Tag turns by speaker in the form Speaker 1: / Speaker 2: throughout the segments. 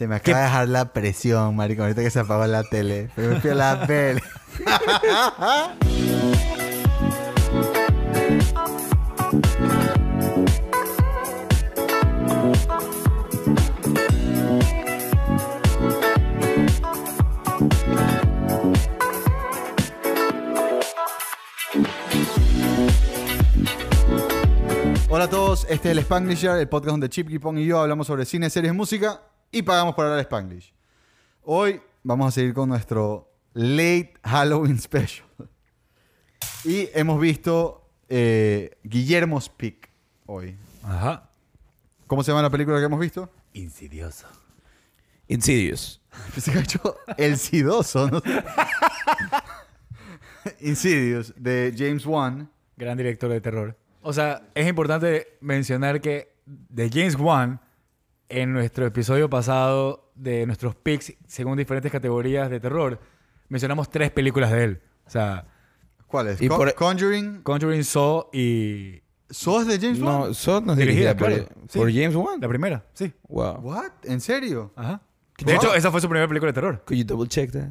Speaker 1: Se me acaba de dejar la presión, marico. Ahorita que se apagó la tele. Pero me fui a la pele. Hola a todos, este es el Spanglisher, el podcast donde Chip Kipong y yo hablamos sobre cine, series, música y pagamos por hablar Spanglish. Hoy vamos a seguir con nuestro Late Halloween Special. Y hemos visto eh, Guillermo's Pick hoy.
Speaker 2: Ajá.
Speaker 1: ¿Cómo se llama la película que hemos visto?
Speaker 2: Insidioso.
Speaker 3: Insidious.
Speaker 1: Se El Sidoso, ¿no? Insidious, de James Wan.
Speaker 2: Gran director de terror. O sea, es importante mencionar que de James Wan, en nuestro episodio pasado de nuestros picks según diferentes categorías de terror, mencionamos tres películas de él. O sea,
Speaker 1: ¿Cuál es?
Speaker 3: Y
Speaker 1: Con-
Speaker 3: por-
Speaker 1: Conjuring.
Speaker 2: Conjuring, Saw y
Speaker 1: ¿Sos de James Wan?
Speaker 3: No, Saw no es
Speaker 2: Dirigida,
Speaker 3: dirigida por,
Speaker 2: claro. Sí.
Speaker 3: por James Wan.
Speaker 2: la primera, sí.
Speaker 3: Wow.
Speaker 1: ¿What? ¿En serio?
Speaker 2: Ajá.
Speaker 1: ¿Qué
Speaker 2: De hecho, esa fue su primera película de terror.
Speaker 3: Could you double check that?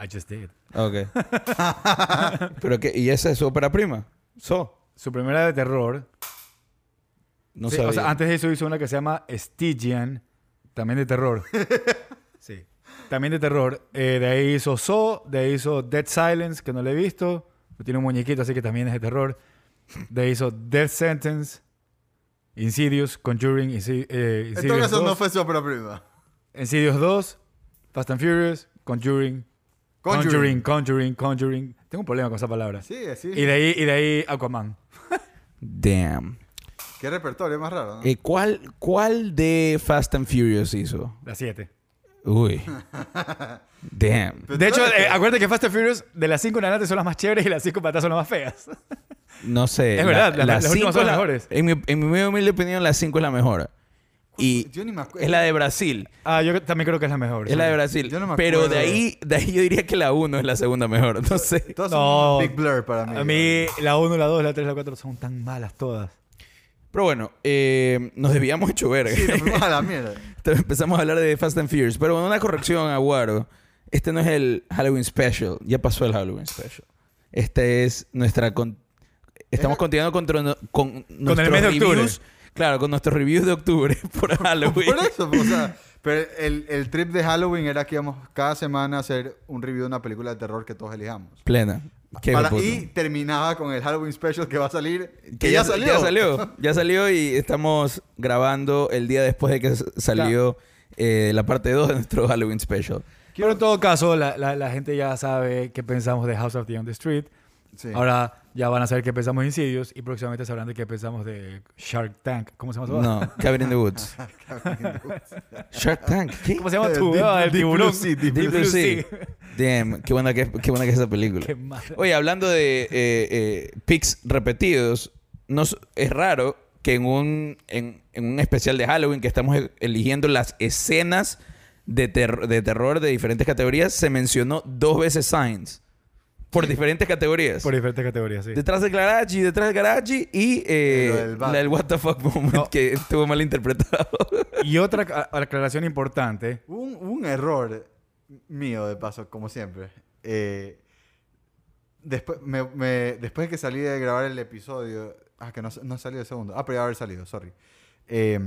Speaker 2: I just did.
Speaker 3: Ok. Pero que, ¿y esa es su ópera prima? So.
Speaker 2: Su primera de terror.
Speaker 3: No
Speaker 2: Sí,
Speaker 3: sabía.
Speaker 2: o sea, antes de eso hizo una que se llama Stygian, también de terror. sí. También de terror. Eh, de ahí hizo Saw, de ahí hizo Dead Silence, que no le he visto. Tiene un muñequito, así que también es de terror. De ahí hizo Death Sentence, Insidious, Conjuring, Insi- eh,
Speaker 1: En
Speaker 2: Insidious,
Speaker 1: todo caso,
Speaker 2: 2,
Speaker 1: no fue su ópera prima.
Speaker 2: Insidious 2, Fast and Furious, Conjuring, Conjuring, Conjuring, Conjuring. Tengo un problema con esa palabra.
Speaker 1: Sí, sí.
Speaker 2: Y de ahí, y de ahí Aquaman.
Speaker 3: Damn.
Speaker 1: Qué repertorio más raro, ¿no?
Speaker 3: Eh, ¿cuál, ¿Cuál de Fast and Furious hizo?
Speaker 2: La 7.
Speaker 3: Uy. Damn.
Speaker 1: Pero
Speaker 2: De hecho,
Speaker 1: eres-
Speaker 2: eh, acuérdate que Fast and Furious de las 5 en adelante son las más chéveres y las 5 para atrás son las más feas.
Speaker 3: No sé.
Speaker 2: Es verdad, las- las
Speaker 3: cinco
Speaker 2: últimas son
Speaker 3: es
Speaker 2: las
Speaker 3: la-
Speaker 2: mejores.
Speaker 3: En mi, en mi muy humilde opinión, la 5 es la mejor. Y
Speaker 1: Yo ni me acuerdo.
Speaker 3: es la de Brasil.
Speaker 2: Ah, yo también creo que es la mejor.
Speaker 3: Es la de. Brasil.
Speaker 1: Yo no me
Speaker 3: Pero de- ahí, de ahí yo diría que la 1 es la segunda mejor. No sé.
Speaker 1: Todas
Speaker 2: No.
Speaker 1: son un big blur para mí.
Speaker 2: A mí la 1, la 2, la 3, la 4 son tan malas todas.
Speaker 3: Pero bueno, eh, nos debíamos hecho verga.
Speaker 1: Sí, nos a la mierda.
Speaker 3: Empezamos a hablar de Fast and Furious. Pero bueno, una corrección, Aguaro. Este no es el Halloween Special. Ya pasó el Halloween Special. Este es nuestra... con- Estamos
Speaker 1: Era-
Speaker 3: continuando con, tro- con nuestros
Speaker 2: el mes de octubre.
Speaker 3: reviews. Claro, con nuestros reviews de octubre por Halloween.
Speaker 1: Por eso, pues, o sea, pero el, el trip de Halloween era que íbamos cada semana a hacer un review de una película de terror que todos elijamos.
Speaker 3: Plena. Qué
Speaker 1: Para-
Speaker 3: puto.
Speaker 1: y terminaba con el Halloween Special que va a salir. Que,
Speaker 3: Que
Speaker 1: ya, salió.
Speaker 3: Ya salió. Ya salió y estamos grabando el día después de que salió eh, la parte 2 de nuestro Halloween Special.
Speaker 2: Pero en todo caso, la, la- la gente ya sabe qué pensamos de House of the on the Street.
Speaker 1: Sí.
Speaker 2: Ahora ya van a saber qué pensamos de Insidious y próximamente sabrán de qué pensamos de Shark Tank. ¿Cómo se llama?
Speaker 3: No, Cabin in the Woods. Shark Tank. ¿Qué?
Speaker 2: ¿Cómo se llama tu?
Speaker 1: Deep-
Speaker 2: el
Speaker 1: Deep
Speaker 2: tiburón.
Speaker 1: Blue Sea, Deep
Speaker 3: Deep
Speaker 1: Blue
Speaker 3: Blue
Speaker 2: Sea.
Speaker 3: Damn, qué buena que, qué buena que es esa película.
Speaker 2: Qué.
Speaker 3: Oye, hablando de eh, eh, picks repetidos, nos, es raro que en un, en, en un especial de Halloween que estamos e- eligiendo las escenas de, ter- de terror de diferentes categorías, se mencionó dos veces Signs. Por diferentes categorías.
Speaker 2: Por diferentes categorías, sí.
Speaker 3: Detrás del Garachi, detrás del Garachi y eh, la del What the fuck moment
Speaker 2: No.
Speaker 3: que estuvo mal interpretado.
Speaker 2: Y otra a- aclaración importante.
Speaker 1: Un, un error mío, de paso, como siempre. Eh, después, me, me- después de que salí de grabar el episodio. Ah, que no, no salió el segundo. Ah, pero ya haber salido, sorry. Eh,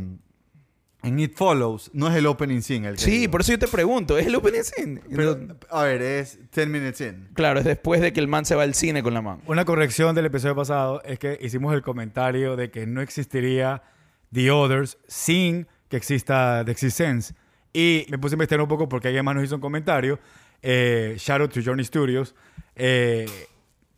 Speaker 1: en It Follows, no es el opening scene el que
Speaker 3: sí,
Speaker 1: digo.
Speaker 3: por eso yo te pregunto, ¿es el opening scene?
Speaker 1: Pero,
Speaker 3: No-
Speaker 1: a ver, es 10 minutes in.
Speaker 3: claro, es después de que el man se va al cine con la mano.
Speaker 2: Una corrección del episodio pasado es que hicimos el comentario de que no existiría The Others sin que exista The Sense. Y me puse a investigar un poco porque alguien más nos hizo un comentario. Eh, shout out to Journey Studios. eh,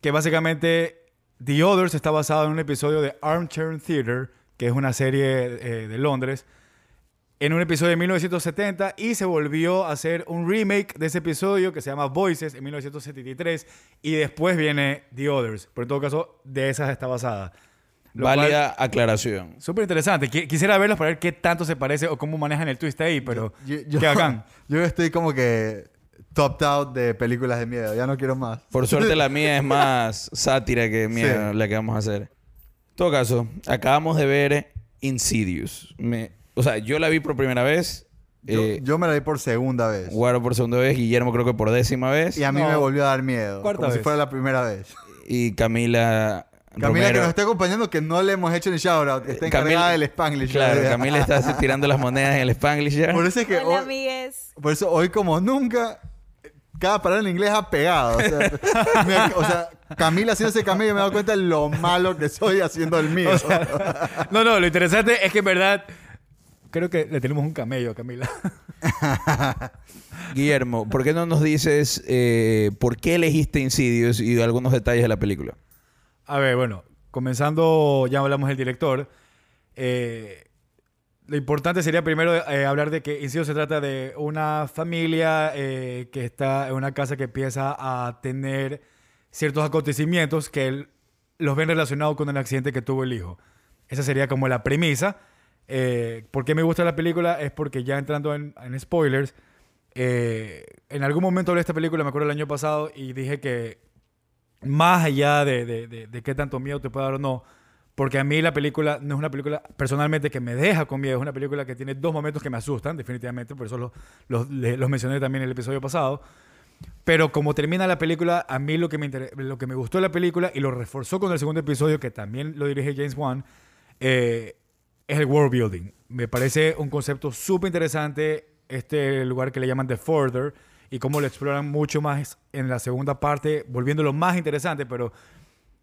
Speaker 2: que básicamente The Others está basado en un episodio de Armchair Theater, que es una serie eh, de Londres, en un episodio de 1970 y se volvió a hacer un remake de ese episodio que se llama Voices en 1973 y después viene The Others. Pero en todo caso, de esas está basada. Lo cual-
Speaker 3: Válida aclaración.
Speaker 2: Súper interesante. Qui- Quisiera verlos para ver qué tanto se parece o cómo manejan el twist ahí, pero
Speaker 1: Yo, yo-
Speaker 2: qué bacán.
Speaker 1: yo estoy como que topped out de películas de miedo. Ya no quiero más.
Speaker 3: Por suerte la mía es más sátira que mía
Speaker 1: Sí.
Speaker 3: la que vamos a hacer. En todo caso, acabamos de ver Insidious. Me- o sea, yo la vi por primera vez
Speaker 1: Yo,
Speaker 3: Eh,
Speaker 1: yo me la vi por segunda vez.
Speaker 3: Guaro por segunda vez, Guillermo creo que por décima vez.
Speaker 1: Y a mí
Speaker 2: No.
Speaker 1: me volvió a dar miedo.
Speaker 2: Cuarta
Speaker 1: como si
Speaker 2: vez.
Speaker 1: fuera la primera vez.
Speaker 3: Y Camila.
Speaker 1: Camila
Speaker 3: Romero.
Speaker 1: que nos está acompañando, que no le hemos hecho ni shout out, que está
Speaker 3: Camila-
Speaker 1: encargada del Spanglish.
Speaker 3: Claro,
Speaker 1: ¿verdad?
Speaker 3: Camila está tirando las monedas en el Spanglish ya.
Speaker 1: Por eso es que
Speaker 4: Hola,
Speaker 1: hoy,
Speaker 4: amigues.
Speaker 1: por eso hoy como nunca, cada palabra en inglés ha pegado. O sea, me- o sea, Camila haciendo ese camino y me he dado cuenta de lo malo que soy haciendo el mío.
Speaker 2: No, no, lo interesante es que en verdad creo que le tenemos un camello a Camila.
Speaker 3: Guillermo, ¿por qué no nos dices eh, por qué elegiste Insidious y algunos detalles de la película?
Speaker 2: A ver, bueno, comenzando, ya hablamos del director. Eh, lo importante sería primero eh, hablar de que Insidious se trata de una familia que está en una casa que empieza a tener ciertos acontecimientos que él- los ven relacionados con el accidente que tuvo el hijo. Esa sería como la premisa. Eh, ¿Por qué me gusta la película? Es porque ya entrando en, en spoilers, eh, en algún momento hablé de esta película, me acuerdo el año pasado, y dije que más allá de, de, de- de qué tanto miedo te puede dar o no, porque a mí la película no es una película personalmente que me deja con miedo, es una película que tiene dos momentos que me asustan, definitivamente, por eso los, los, mencioné también en el episodio pasado. Pero como termina la película, a mí lo que, me lo que me gustó de la película y lo reforzó con el segundo episodio, que también lo dirige James Wan, eh, es el world building. Me parece un concepto súper interesante este lugar que le llaman The Further y cómo lo exploran mucho más en la segunda parte, volviéndolo más interesante, pero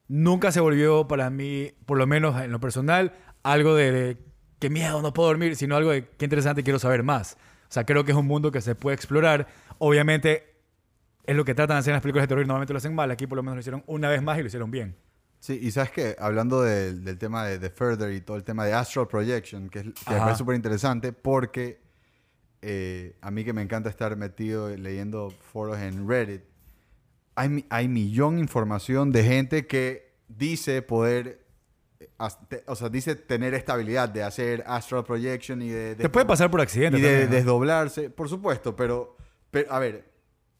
Speaker 2: nunca se volvió para mí, por lo menos en lo personal, algo de, de qué miedo, no puedo dormir, sino algo de qué interesante, quiero saber más. O sea, creo que es un mundo que se puede explorar. Obviamente es lo que tratan de hacer en las películas de terror normalmente lo hacen mal. Aquí por lo menos lo hicieron una vez más y lo hicieron bien.
Speaker 1: Sí, y sabes que hablando del, del tema de The Further y todo el tema de Astral Projection, que, es, que me
Speaker 2: Ajá.
Speaker 1: parece súper interesante porque eh, a mí que me encanta estar metido leyendo foros en Reddit, hay, hay millón de información de gente que dice poder, eh, o sea, dice tener esta habilidad de hacer Astral Projection y de... de-
Speaker 2: Te puede pasar por accidente.
Speaker 1: y de desdoblarse, por supuesto, pero, pero, a ver,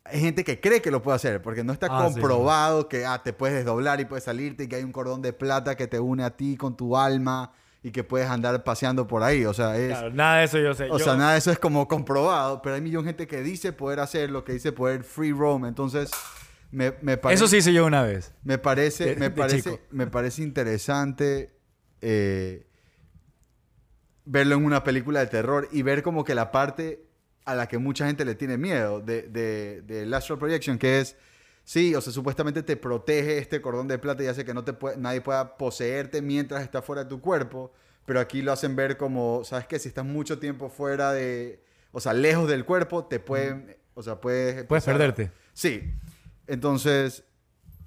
Speaker 1: hay gente que cree que lo puede hacer, porque no está
Speaker 2: Ah, sí.
Speaker 1: comprobado que ah, te puedes desdoblar y puedes salirte y que hay un cordón de plata que te une a ti con tu alma y que puedes andar paseando por ahí. O sea, es,
Speaker 2: Claro, nada de eso yo sé.
Speaker 1: o
Speaker 2: Yo-
Speaker 1: sea, nada de eso es como comprobado, pero hay millón de gente que dice poder hacerlo, que dice poder free roam. Entonces, me, me parece...
Speaker 2: Eso sí hice yo una vez.
Speaker 1: Me parece,
Speaker 2: De-
Speaker 1: me
Speaker 2: de
Speaker 1: parece,
Speaker 2: chico.
Speaker 1: me parece interesante eh, verlo en una película de terror y ver como que la parte a la que mucha gente le tiene miedo de, de, del Astral Projection, que es, sí, o sea, supuestamente te protege este cordón de plata y hace que no te puede- nadie pueda poseerte mientras está fuera de tu cuerpo, pero aquí lo hacen ver como, ¿sabes qué? Si estás mucho tiempo fuera de, o sea, lejos del cuerpo, te pueden, o sea, puedes...
Speaker 2: Puedes perderte.
Speaker 1: Sí. Entonces,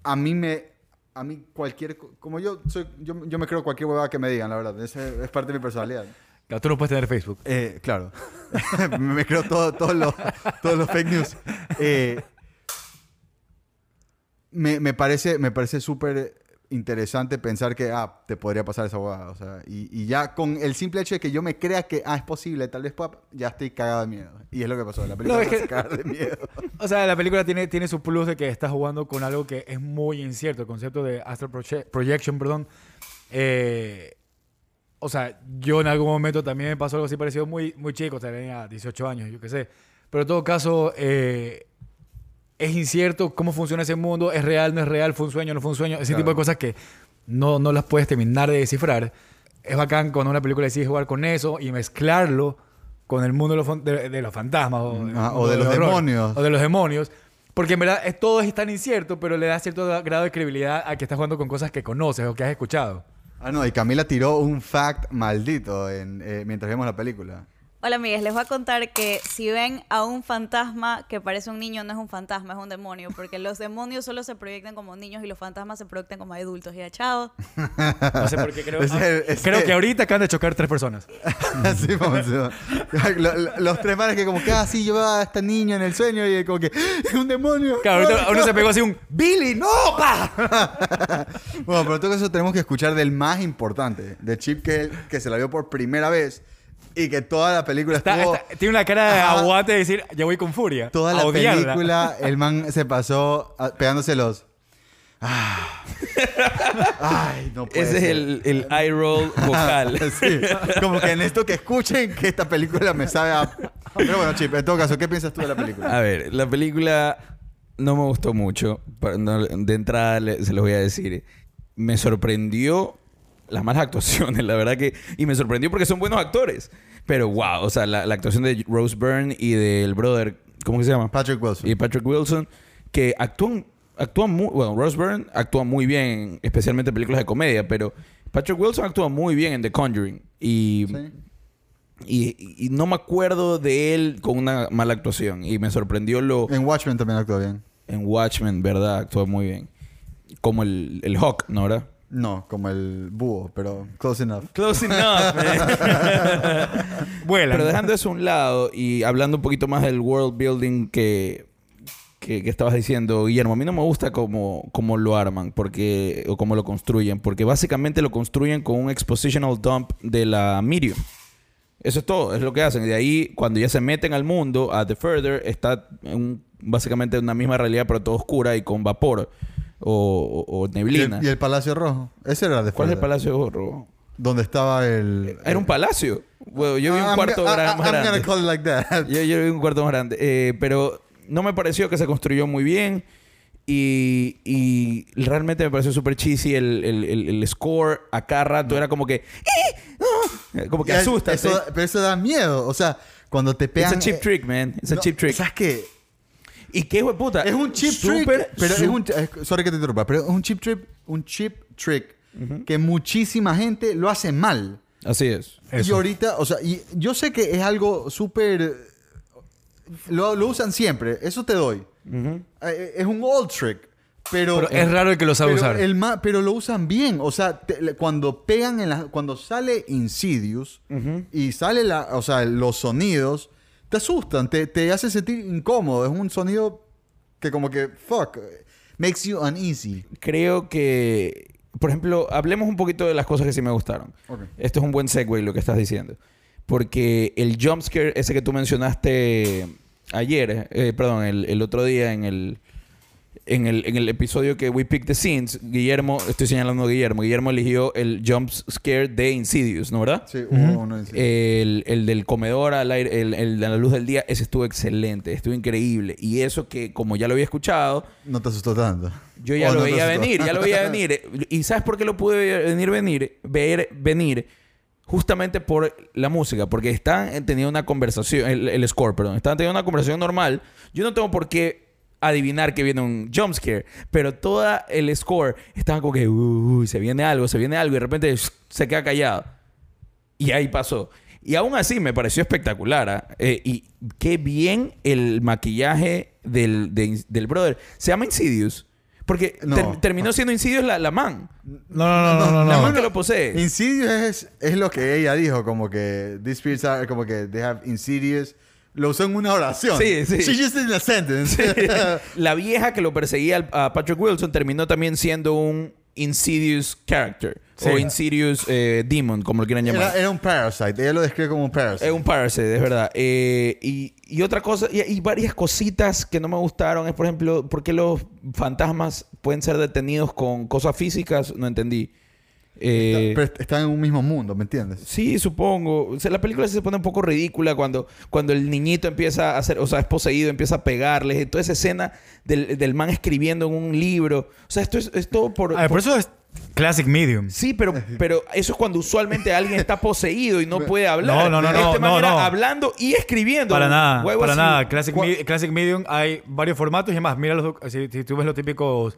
Speaker 1: a mí me. A mí cualquier. co- Como yo soy. Yo, yo me creo cualquier huevada que me digan, la verdad. Es parte de mi personalidad.
Speaker 2: Claro, tú no puedes tener Facebook.
Speaker 1: Eh, claro. me creo todo- todos los todos los fake news. Eh, me, me parece me parece súper interesante pensar que ah, te podría pasar esa huevada. O sea, y, y ya con el simple hecho de que yo me crea que ah, es posible, tal vez pueda, ya estoy cagado de miedo. Y es lo que pasó. La película
Speaker 2: No, es
Speaker 1: me hace
Speaker 2: que-
Speaker 1: cagar de miedo.
Speaker 2: O sea, la película tiene, tiene su plus de que está jugando con algo que es muy incierto. El concepto de Astral Proje- Projection, perdón. Eh, o sea, yo en algún momento también me pasó algo así parecido muy, muy chico. O sea, tenía 18 años, yo qué sé. Pero en todo caso, eh, es incierto cómo funciona ese mundo. Es real, no es real, fue un sueño, no fue un sueño. Ese
Speaker 1: Claro.
Speaker 2: tipo de cosas que no, no las puedes terminar de descifrar. Es bacán cuando una película decide jugar con eso y mezclarlo con el mundo de los, fan- de, de los fantasmas o, el
Speaker 1: Ah, o de los
Speaker 2: horror,
Speaker 1: demonios.
Speaker 2: O de los demonios. Porque en verdad es, todo es tan incierto, pero le da cierto grado de credibilidad a que estás jugando con cosas que conoces o que has escuchado.
Speaker 1: Ah, no, y Camila tiró un fact maldito eh, mientras vimos la película.
Speaker 4: Hola, amigues. Les voy a contar que si ven a un fantasma que parece un niño, no es un fantasma, es un demonio. Porque los demonios solo se proyectan como niños y los fantasmas se proyectan como adultos. Y ya, chao.
Speaker 2: No sé por qué creo.
Speaker 1: Ese-
Speaker 2: creo que ahorita acaban de chocar tres personas.
Speaker 1: Así vamos. Lo- lo- Los tres manes que como que, ah, sí, llevaba a esta niña en el sueño y como que, es un demonio.
Speaker 2: Claro, ahorita uno se pegó así un ¡Billy, no, pa!
Speaker 1: Bueno, pero en todo caso tenemos que escuchar del más importante, de Chip que, que se la vio por primera vez y que toda la película
Speaker 2: Está-
Speaker 1: estuvo...
Speaker 2: está- tiene una cara de
Speaker 1: Ajá.
Speaker 2: aguante de decir, ya voy con furia.
Speaker 1: Toda la
Speaker 2: odiarla.
Speaker 1: película, el man se pasó ah, pegándose los... Ah. Ay, no puede
Speaker 3: Ese es el, el eye roll vocal.
Speaker 1: Sí, como que en esto que escuchen que esta película me sabe a, Pero bueno, Chip, en todo caso, ¿qué piensas tú de la película?
Speaker 3: A ver, la película no me gustó mucho. De entrada se los voy a decir. Me sorprendió las malas actuaciones, la verdad que... Y me sorprendió porque son buenos actores. Pero wow, o sea, la, la actuación de Rose Byrne y del brother... ¿Cómo que se llama?
Speaker 1: Patrick Wilson.
Speaker 3: y Patrick Wilson, que actúan, actúan muy, bueno, Rose Byrne actúa muy bien, especialmente en películas de comedia, pero Patrick Wilson actúa muy bien en The Conjuring. Y,
Speaker 1: Sí.
Speaker 3: y, y no me acuerdo de él con una mala actuación. Y me sorprendió lo...
Speaker 1: En Watchmen también actúa bien.
Speaker 3: En Watchmen, ¿verdad? Actúa muy bien. Como el, el Hawk, ¿no, verdad?
Speaker 1: No, como el búho, pero close enough.
Speaker 3: Close enough, man.
Speaker 2: Vuelan.
Speaker 3: Pero dejando eso a un lado y hablando un poquito más del world building que, que, que estabas diciendo, Guillermo, a mí no me gusta cómo, cómo lo arman porque, o cómo lo construyen, porque básicamente lo construyen con un expositional dump de la medium. Eso es todo, es lo que hacen. Y de ahí, cuando ya se meten al mundo, a The Further, está en un- básicamente una misma realidad, pero todo oscura y con vapor o, o- o
Speaker 1: ¿Y
Speaker 3: neblina.
Speaker 1: el, y el Palacio Rojo? Ese era de
Speaker 3: ¿Cuál es el. Palacio Rojo?
Speaker 1: Donde estaba el...
Speaker 3: Era un palacio. Bueno, yo vi un cuarto más grande. Yo, vi un cuarto más grande. Eh, pero no me pareció que se construyó muy bien. Y, y realmente me pareció súper cheesy el, el, el- el score a cada rato. Era como que... "Eh, ah", como que asusta.
Speaker 1: eso- Pero eso da miedo. O sea, cuando te pegan...
Speaker 3: a cheap
Speaker 1: eh,
Speaker 3: trick, man. It's a
Speaker 1: no,
Speaker 3: cheap trick.
Speaker 1: ¿Sabes qué?
Speaker 3: ¿Y qué hijo de puta?
Speaker 1: Es un cheap
Speaker 3: Súper,
Speaker 1: trick. Pero es un... Sorry que te interrumpa. Pero es un cheap trick, un cheap trick que muchísima gente lo hace mal.
Speaker 3: Así es.
Speaker 1: Y
Speaker 2: Eso.
Speaker 1: ahorita, o sea, y yo sé que es algo súper... Lo, lo usan siempre, eso te doy. Eh, Es un old trick, pero...
Speaker 2: Pero es raro el que lo sabe
Speaker 1: pero
Speaker 2: usar.
Speaker 1: el ma- pero lo usan bien, o sea, te- le- cuando pegan en la... Cuando sale Insidious y sale la... O sea, los sonidos, te asustan, te, te hace sentir incómodo. Es un sonido que como que, fuck, makes you uneasy.
Speaker 3: Creo que... Por ejemplo, hablemos un poquito de las cosas que sí me gustaron. Esto es un buen segue lo que estás diciendo. Porque el jumpscare, ese que tú mencionaste ayer, eh, perdón, el, el otro día en el, en el, en el episodio que We Pick the Scenes, Guillermo, estoy señalando a Guillermo, Guillermo eligió el jumpscare de Insidious, ¿no verdad?
Speaker 1: Sí, hubo uno en Insidious.
Speaker 3: El, el del comedor al aire, el, el de la luz del día, ese estuvo excelente, estuvo increíble. Y eso que, como ya lo había escuchado,
Speaker 1: no te asustó tanto.
Speaker 3: yo ya
Speaker 1: ¿O
Speaker 3: lo
Speaker 1: no
Speaker 3: veía venir, ya lo veía venir. ¿Y sabes por qué lo pude venir, venir, ver venir? Justamente por la música, porque están teniendo una conversación, el, el score, perdón, están teniendo una conversación normal. Yo no tengo por qué adivinar que viene un jumpscare, pero todo el score estaba como que, uy, se viene algo, se viene algo, y de repente se queda callado. Y ahí pasó. Y aún así me pareció espectacular. ¿ah? Eh, y qué bien el maquillaje del, de- del brother. Se llama Insidious. Porque
Speaker 1: No.
Speaker 3: ter- terminó siendo Insidious la, la man.
Speaker 2: No, no, no, no, no.
Speaker 3: La
Speaker 2: no.
Speaker 3: man que lo posee.
Speaker 1: Insidious es, es lo que ella dijo, como que these spirits are, como que they have insidious. Lo usó en una oración.
Speaker 3: Sí, sí.
Speaker 1: She just in a sentence.
Speaker 3: la vieja que lo perseguía a Patrick Wilson terminó también siendo un Insidious character.
Speaker 2: Sí.
Speaker 3: O Insidious eh, demon, como lo quieran llamar.
Speaker 1: era, era un parasite. Ella lo describe como un parasite.
Speaker 3: Es un parasite, es verdad. Eh, y, y otra cosa, y, y varias cositas que no me gustaron es, por ejemplo, ¿por qué los fantasmas pueden ser detenidos con cosas físicas? No entendí. Eh,
Speaker 1: Pero están en un mismo mundo, ¿me entiendes?
Speaker 3: Sí, supongo. O sea, la película se pone un poco ridícula cuando, cuando el niñito empieza a hacer, o sea, es poseído, empieza a pegarles. Toda esa escena del, del man escribiendo en un libro. O sea, esto es, es todo por...
Speaker 2: A ver,
Speaker 3: por-
Speaker 2: por eso es Classic Medium.
Speaker 3: Sí, pero, pero eso es cuando usualmente alguien está poseído y no puede hablar.
Speaker 2: No, no, no,
Speaker 3: Este
Speaker 2: no,
Speaker 3: man
Speaker 2: no,
Speaker 3: era
Speaker 2: no.
Speaker 3: hablando y escribiendo.
Speaker 2: Para nada,
Speaker 3: Huevo
Speaker 2: para
Speaker 3: así.
Speaker 2: nada. Classic,
Speaker 1: ¿Cuál-
Speaker 2: Me- Classic Medium hay varios formatos y demás. Mira, los, si, si tú ves los típicos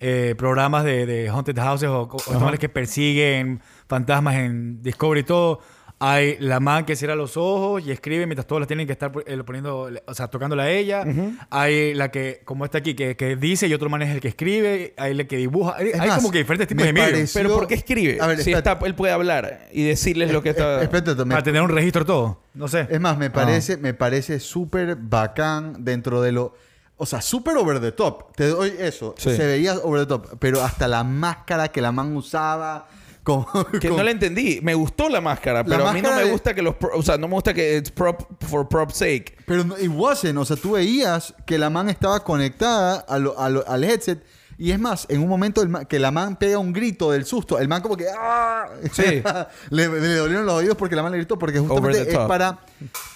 Speaker 2: eh, programas de, de Haunted Houses o, o que persiguen fantasmas en Discovery y todo, hay la man que cierra los ojos y escribe mientras todos las tienen que estar eh, poniendo, o sea, tocándola a ella. Hay la que, como está aquí, que, que dice y otro man es el que escribe. Hay la que dibuja. Hay,
Speaker 1: Es
Speaker 2: hay
Speaker 1: más,
Speaker 2: como que diferentes tipos
Speaker 1: me
Speaker 2: de
Speaker 1: pareció-
Speaker 3: Pero ¿por qué escribe?
Speaker 1: A ver,
Speaker 3: si está, él puede hablar y decirles lo que está...
Speaker 1: Eh, espérate, me-
Speaker 2: Para tener un registro todo. No sé.
Speaker 1: Es más, me parece, me parece súper bacán dentro de lo. O sea, súper over the top. Te doy eso.
Speaker 3: Sí.
Speaker 1: Se veía over the top. Pero hasta la máscara que la man usaba.
Speaker 3: Que no la entendí. Me gustó la máscara, pero a mí no me
Speaker 1: de-
Speaker 3: gusta que los... pro- O sea, no me gusta que it's prop for prop sake.
Speaker 1: Pero no, it wasn't. O sea, tú veías que la man estaba conectada a lo- a lo- al headset. Y es más, en un momento man- que la man pega un grito del susto, el man como que... ¡ah!
Speaker 3: Sí.
Speaker 1: le, le dolieron los oídos porque la man le gritó porque justamente es para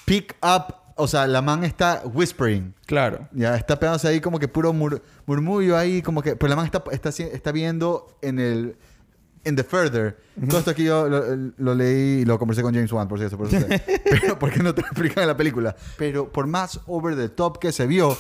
Speaker 1: pick up o sea, la man está whispering.
Speaker 3: Claro.
Speaker 1: Ya está pegándose ahí como que puro mur- murmullo ahí, como que. Pero la man está, está, está viendo en el. En The Further. Todo esto aquí yo lo, lo leí y lo conversé con James Wan, por cierto. Por eso. Pero, ¿por qué no te lo explican en la película? Pero por más over the top que se vio,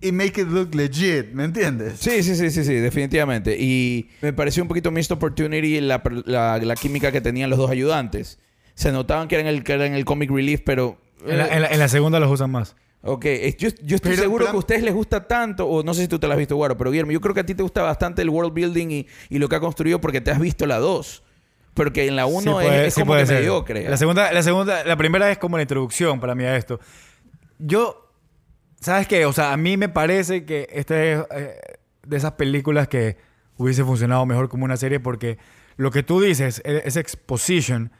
Speaker 1: y make it look legit, ¿me entiendes?
Speaker 3: Sí, sí, sí, sí, sí, definitivamente. Y me pareció un poquito missed opportunity la, la, la química que tenían los dos ayudantes. Se notaban que eran el, que eran el comic relief, pero...
Speaker 2: En la, en la- en la segunda los usan más.
Speaker 3: Ok, es- yo, yo estoy
Speaker 1: Pero,
Speaker 3: seguro
Speaker 1: pero-
Speaker 3: que a ustedes les gusta tanto, o no sé si tú te la has visto, Guaro, pero Guillermo, yo creo que a ti te gusta bastante el world building y, y lo que ha construido porque te has visto la 2. Porque en la 1
Speaker 2: Sí
Speaker 3: es,
Speaker 2: puede-
Speaker 3: es
Speaker 2: sí
Speaker 3: como que
Speaker 2: ser.
Speaker 3: mediocre.
Speaker 2: La segunda, la segunda, la primera es como la introducción para mí a esto. Yo, ¿sabes qué? O sea, a mí me parece que esta es eh, de esas películas que hubiese funcionado mejor como una serie porque lo que tú dices, e- esa exposition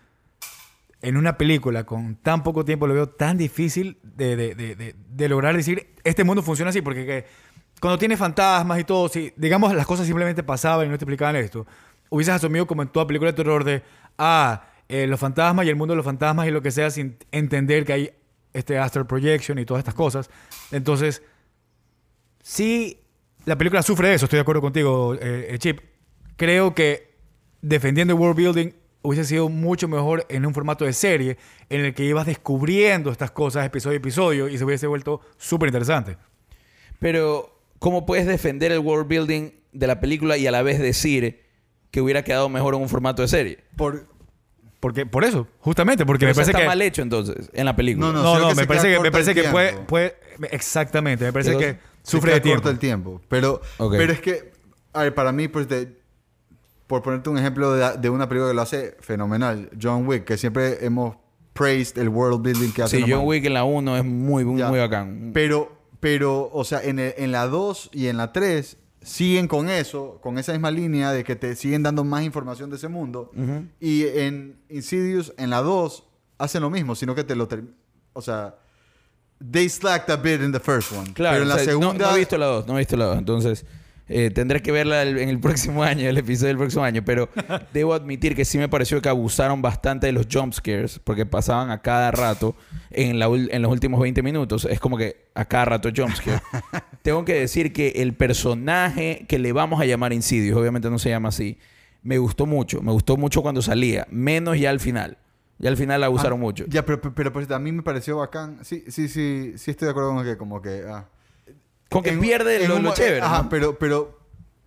Speaker 2: en una película con tan poco tiempo lo veo tan difícil de, de- de- de- lograr decir, este mundo funciona así, porque que cuando tiene fantasmas y todo, si digamos las cosas simplemente pasaban y no te explicaban esto, hubieses asumido como en toda película de terror de, ah, eh, los fantasmas y el mundo de los fantasmas y lo que sea sin entender que hay este astral projection y todas estas cosas. Entonces, sí, la película sufre de eso, estoy de acuerdo contigo, eh, eh, Chip. Creo que defendiendo el world building hubiese sido mucho mejor en un formato de serie en el que ibas descubriendo estas cosas episodio a episodio y se hubiese vuelto súper interesante.
Speaker 3: Pero, ¿cómo puedes defender el world building de la película y a la vez decir que hubiera quedado mejor en un formato de serie?
Speaker 1: Por,
Speaker 2: Porque, por eso, justamente, porque
Speaker 3: Pero
Speaker 2: me parece
Speaker 3: está
Speaker 2: que...
Speaker 3: mal hecho entonces en la película.
Speaker 1: No, no,
Speaker 2: No, no,
Speaker 1: que
Speaker 2: me parece que, me parece que puede, puede... Exactamente, me parece que
Speaker 1: Se
Speaker 2: sufre
Speaker 1: queda
Speaker 2: de tiempo.
Speaker 1: corto el tiempo. Pero, pero es que, a ver, para mí, pues, de- por ponerte un ejemplo de, de una película que lo hace fenomenal, John Wick, que siempre hemos praised el world building que hace.
Speaker 3: Sí, John. Wick en la 1 es muy, muy,
Speaker 1: Ya.
Speaker 3: muy bacán.
Speaker 1: Pero, pero, o sea, en, el- en la 2 y en la 3 siguen con eso, con esa misma línea de que te siguen dando más información de ese mundo. Y en Insidious, en la 2, hacen lo mismo, sino que te lo... O sea, they slacked a bit in the first one.
Speaker 3: Claro,
Speaker 1: pero en la
Speaker 3: o sea, no-
Speaker 1: segunda...
Speaker 3: no, he visto la 2, no he visto la 2. Entonces, eh, tendré que verla en el próximo año, el episodio del próximo año. Pero debo admitir que sí me pareció que abusaron bastante de los jump scares, porque pasaban a cada rato en, la, en los últimos 20 minutos. Es como que a cada rato jump scare. Tengo que decir que el personaje que le vamos a llamar Insidious, obviamente no se llama así, me gustó mucho. Me gustó mucho cuando salía, menos ya al final. Ya al final la abusaron
Speaker 1: Ah,
Speaker 3: mucho.
Speaker 1: Ya, pero, pero, pues, a mí me pareció bacán. Sí, sí, sí, sí estoy de acuerdo con que como que... ah.
Speaker 3: Con que
Speaker 1: En-
Speaker 3: pierde
Speaker 1: en
Speaker 3: lo,
Speaker 1: un
Speaker 3: lo chévere.
Speaker 1: Ajá,
Speaker 3: ¿no?
Speaker 1: pero, pero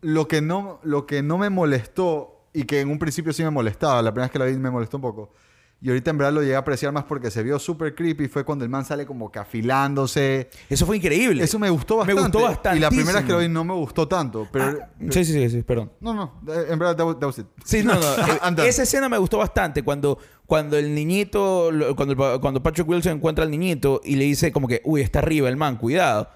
Speaker 1: lo que, no, lo que no me molestó y que en un principio sí me molestaba, la primera vez que la vi me molestó un poco. Y ahorita en verdad lo llegué a apreciar más porque se vio súper creepy. Fue cuando el man sale como que afilándose.
Speaker 3: Eso fue increíble.
Speaker 1: Eso me gustó
Speaker 3: Me
Speaker 1: bastante.
Speaker 3: gustó
Speaker 1: Y la primera vez que lo vi no me gustó tanto. Pero,
Speaker 3: Ah, sí, sí, sí, sí, perdón.
Speaker 1: No, no. eh, En verdad, that was, that was it.
Speaker 3: Sí, no, no. eh, esa escena me gustó bastante cuando, cuando el niñito, cuando, cuando Patrick Wilson encuentra al niñito y le dice como que, uy, está arriba el man, cuidado.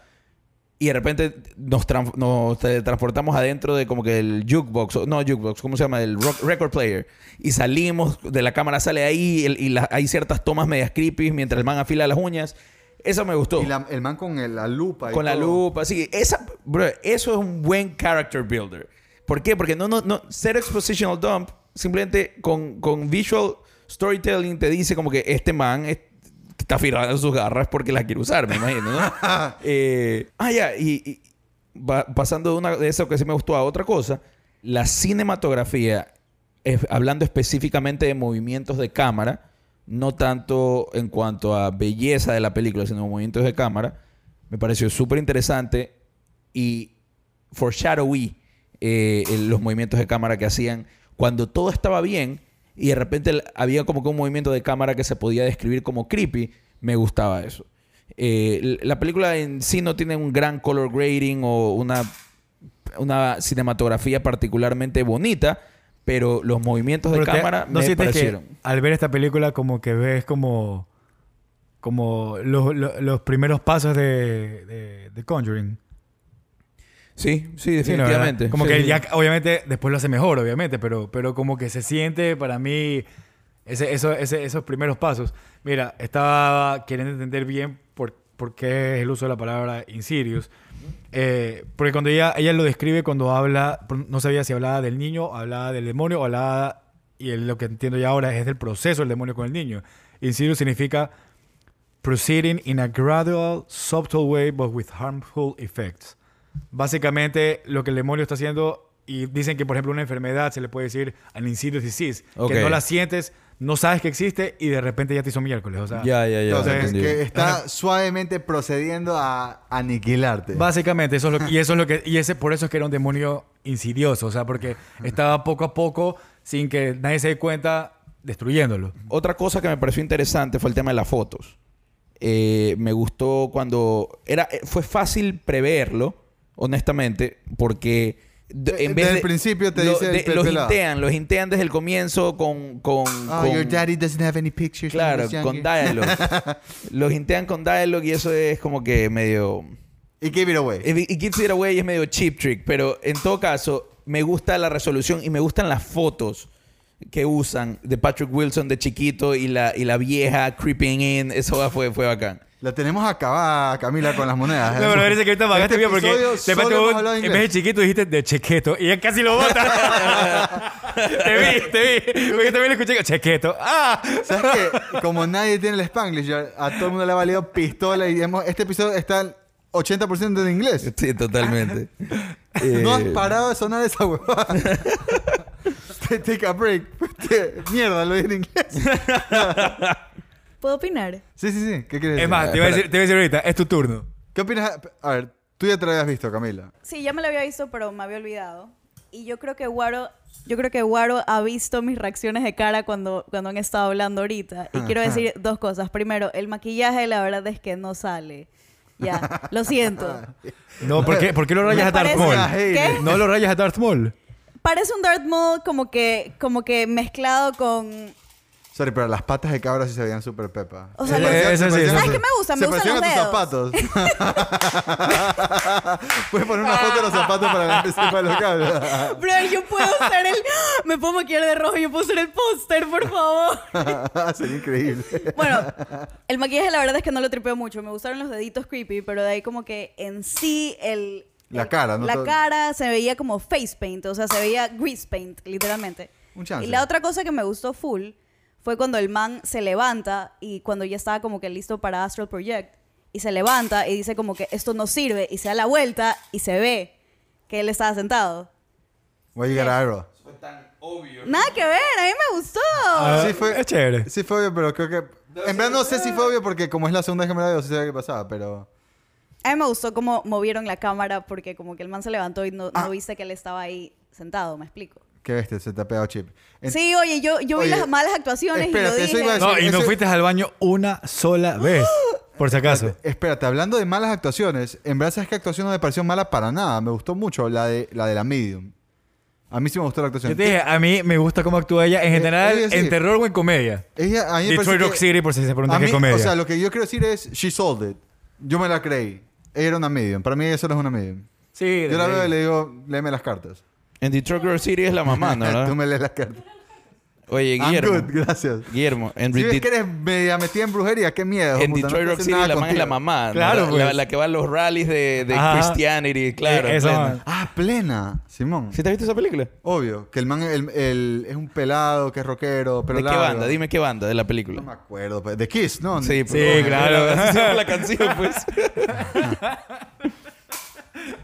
Speaker 3: Y de repente nos, tran- nos transportamos adentro de como que el jukebox, o- no jukebox, ¿cómo se llama? El rock- record player. Y salimos, de la cámara sale ahí el- y la- hay ciertas tomas medias creepy mientras el man afila las uñas. Eso me gustó.
Speaker 1: Y la- el man con el- la lupa. y
Speaker 3: Con la lupa, sí. Esa, bro, eso es un buen character builder. ¿Por qué? Porque no, no, no, ser expositional dump, simplemente con, con visual storytelling te dice como que este man está afilando sus garras porque las quiere usar, me imagino, ¿no? Eh, ah, ya, y, y va- pasando de, una, de eso que sí me gustó a otra cosa, la cinematografía, es- hablando específicamente de movimientos de cámara, no tanto en cuanto a belleza de la película, sino movimientos de cámara, me pareció súper interesante y foreshadowy eh, los movimientos de cámara que hacían cuando todo estaba bien y de repente había como que un movimiento de cámara que se podía describir como creepy, me gustaba eso. Eh, la película en sí no tiene un gran color grading o una, una cinematografía particularmente bonita, pero los movimientos de
Speaker 2: te-
Speaker 3: cámara
Speaker 2: ¿no
Speaker 3: me
Speaker 2: que
Speaker 3: parecieron.
Speaker 2: al ver esta película como que ves como como los, los- los primeros pasos de, de, de Conjuring.
Speaker 3: Sí, sí,
Speaker 2: Sí, ¿no?
Speaker 3: definitivamente.
Speaker 2: Como
Speaker 3: Sí,
Speaker 2: que
Speaker 3: sí.
Speaker 2: ya, obviamente, después lo hace mejor, obviamente, pero, pero como que se siente para mí ese, eso- ese- esos primeros pasos. Mira, estaba queriendo entender bien por, por qué es el uso de la palabra Insidious. Eh, porque cuando ella, ella lo describe, cuando habla, no sabía si hablaba del niño, hablaba del demonio o hablaba, y lo que entiendo ya ahora es del proceso del demonio con el niño. Insidious significa proceeding in a gradual, subtle way, but with harmful effects. Básicamente, lo que el demonio está haciendo, y dicen que, por ejemplo, una enfermedad se le puede decir an insidious disease, que no la sientes, no sabes que existe y de repente ya te hizo miércoles. O sea,
Speaker 3: Ya, ya, ya.
Speaker 1: Entonces, que está suavemente procediendo a aniquilarte.
Speaker 2: Básicamente, eso es lo que, y eso es lo que, y ese, por eso es que era un demonio insidioso, o sea, porque estaba poco a poco, sin que nadie se dé cuenta, destruyéndolo.
Speaker 3: Otra cosa que me pareció interesante fue el tema de las fotos. Eh, me gustó cuando... Era, eh, fue fácil preverlo, honestamente, porque... en vez
Speaker 1: desde
Speaker 3: de-
Speaker 1: el principio te
Speaker 3: lo-
Speaker 1: dice el
Speaker 3: de-
Speaker 1: pe-
Speaker 3: los hintean, los hintean desde el comienzo con... con,
Speaker 1: Oh,
Speaker 3: con-
Speaker 1: your daddy doesn't have any pictures.
Speaker 3: Claro, con dialogue. los hintean con dialogue y eso es como que medio...
Speaker 1: Y give it away.
Speaker 3: It gives it away es medio cheap trick, pero en todo caso, me gusta la resolución y me gustan las fotos que usan de Patrick Wilson de chiquito y la, y la vieja creeping in. Eso fue, fue bacán.
Speaker 1: La tenemos acabada, Camila, con las monedas.
Speaker 2: No, pero parece que ahorita pagaste
Speaker 1: Este
Speaker 2: bien porque te en vez de chiquito dijiste de chequeto y ya casi lo bota. te vi, te vi. Porque también lo escuché chequeto. ¡Ah!
Speaker 1: ¿Sabes qué? Como nadie tiene el Spanglish, a todo el mundo le ha valido pistola y hemos- este episodio está al 80% en inglés.
Speaker 3: Sí, totalmente.
Speaker 1: No has
Speaker 3: Eh,
Speaker 1: parado de sonar esa huevada. Take a break. Mierda, lo dije en inglés.
Speaker 4: ¿Puedo opinar?
Speaker 1: Sí, sí, sí. ¿Qué quieres decir?
Speaker 2: Es más, te iba, a decir, te iba a decir ahorita, es tu turno.
Speaker 1: ¿Qué opinas? A ver, tú ya te lo habías visto, Camila.
Speaker 4: Sí, ya me lo había visto, pero me había olvidado. Y yo creo que Guaro, yo creo que Guaro ha visto mis reacciones de cara cuando, cuando han estado hablando ahorita. Y quiero decir dos cosas. Primero, el maquillaje la verdad es que no sale. Ya, lo siento.
Speaker 2: No, ¿por qué, por qué lo rayas a Darth
Speaker 4: parece-
Speaker 2: Maul?
Speaker 4: ¿Qué?
Speaker 2: No lo rayas a Darth Maul.
Speaker 4: Parece un Darth Maul como que, como que mezclado con...
Speaker 1: Sorry, pero las patas de cabra sí se veían súper pepa.
Speaker 4: O sea,
Speaker 1: parecían-
Speaker 2: Eso
Speaker 1: se
Speaker 2: sí, eso
Speaker 4: ¿Sabes qué me gusta? Me
Speaker 1: se
Speaker 4: gustan los
Speaker 1: a tus zapatos. Puedes poner una foto de los zapatos para que la gente sepa lo que habla.
Speaker 4: Bro, yo puedo ser el... Me puedo maquillar de rojo, yo puedo ser el póster, por favor.
Speaker 1: Sería increíble.
Speaker 4: Bueno, el maquillaje la verdad es que no lo tripeo mucho. Me gustaron los deditos creepy, pero de ahí como que en sí el...
Speaker 1: La
Speaker 4: el-
Speaker 1: cara, ¿no?
Speaker 4: La
Speaker 1: Todo-
Speaker 4: cara se veía como face paint, o sea, se veía grease paint, literalmente.
Speaker 1: Un chance.
Speaker 4: Y la otra cosa que me gustó full fue cuando el man se levanta y cuando ya estaba como que listo para Astral Project y se levanta y dice como que esto no sirve y se da la vuelta y se ve que él estaba sentado.
Speaker 1: Voy a llegar a algo.
Speaker 3: Fue tan obvio.
Speaker 4: Nada que ver, a mí me gustó.
Speaker 2: Ah,
Speaker 1: sí fue-
Speaker 2: Es chévere.
Speaker 1: Sí fue obvio, pero creo que... En verdad no sé si fue obvio porque como es la segunda vez que me la veo, sí sabía qué pasaba, pero...
Speaker 4: A mí me gustó cómo movieron la cámara porque como que el man se levantó y no, no
Speaker 1: Ah.
Speaker 4: viste que él estaba ahí sentado, ¿me explico?
Speaker 1: Qué bestia, se te ha pegado chip. En-
Speaker 4: Sí, oye, yo, yo vi las malas actuaciones
Speaker 1: espérate,
Speaker 4: y lo dije.
Speaker 1: decir.
Speaker 2: No, y no
Speaker 1: ese-
Speaker 2: fuiste al baño una sola vez. Por si acaso.
Speaker 1: Espérate, hablando de malas actuaciones, en verdad sabes que actuación no me pareció mala para nada. Me gustó mucho la de la, de la Medium. A mí sí me gustó la actuación.
Speaker 2: Yo te dije, a mí me gusta cómo actúa ella en
Speaker 1: Eh,
Speaker 2: general, en terror o en comedia.
Speaker 1: Ella, a mí me parece
Speaker 2: Detroit Rock
Speaker 1: que-
Speaker 2: City, por si se preguntan qué comedia.
Speaker 1: O sea, lo que yo quiero decir es, she sold it. Yo me la creí. Ella era una medium. Para mí ella solo es una medium.
Speaker 2: sí,
Speaker 1: Yo la veo y le digo, léeme las cartas.
Speaker 3: En Detroit Girl City es la mamá, ¿no?
Speaker 1: Tú me lees las cartas.
Speaker 3: Oye,
Speaker 1: I'm
Speaker 3: Guillermo.
Speaker 1: good, gracias.
Speaker 3: Guillermo, en,
Speaker 1: Si ves que eres media metida en brujería, qué miedo.
Speaker 3: en
Speaker 1: puta, no
Speaker 3: Detroit Rock City
Speaker 1: nada
Speaker 3: la man es la
Speaker 1: contigo.
Speaker 3: mamá. ¿no?
Speaker 2: Claro,
Speaker 3: la,
Speaker 2: pues.
Speaker 3: la- la que va a los rallies de, de
Speaker 2: Ajá.
Speaker 3: Christianity, claro.
Speaker 2: Eh, esa
Speaker 3: plena.
Speaker 2: man.
Speaker 1: Ah, plena, Simón.
Speaker 3: ¿Sí te has visto esa película?
Speaker 1: Obvio, que el man el- el- es un pelado, que es rockero, pero
Speaker 3: ¿De qué
Speaker 1: largo.
Speaker 3: banda? Dime qué banda de la
Speaker 1: No
Speaker 3: película.
Speaker 1: me acuerdo. pues, De Kiss, ¿no?
Speaker 3: Sí,
Speaker 2: Sí, claro.
Speaker 3: Así se llama la canción, pues.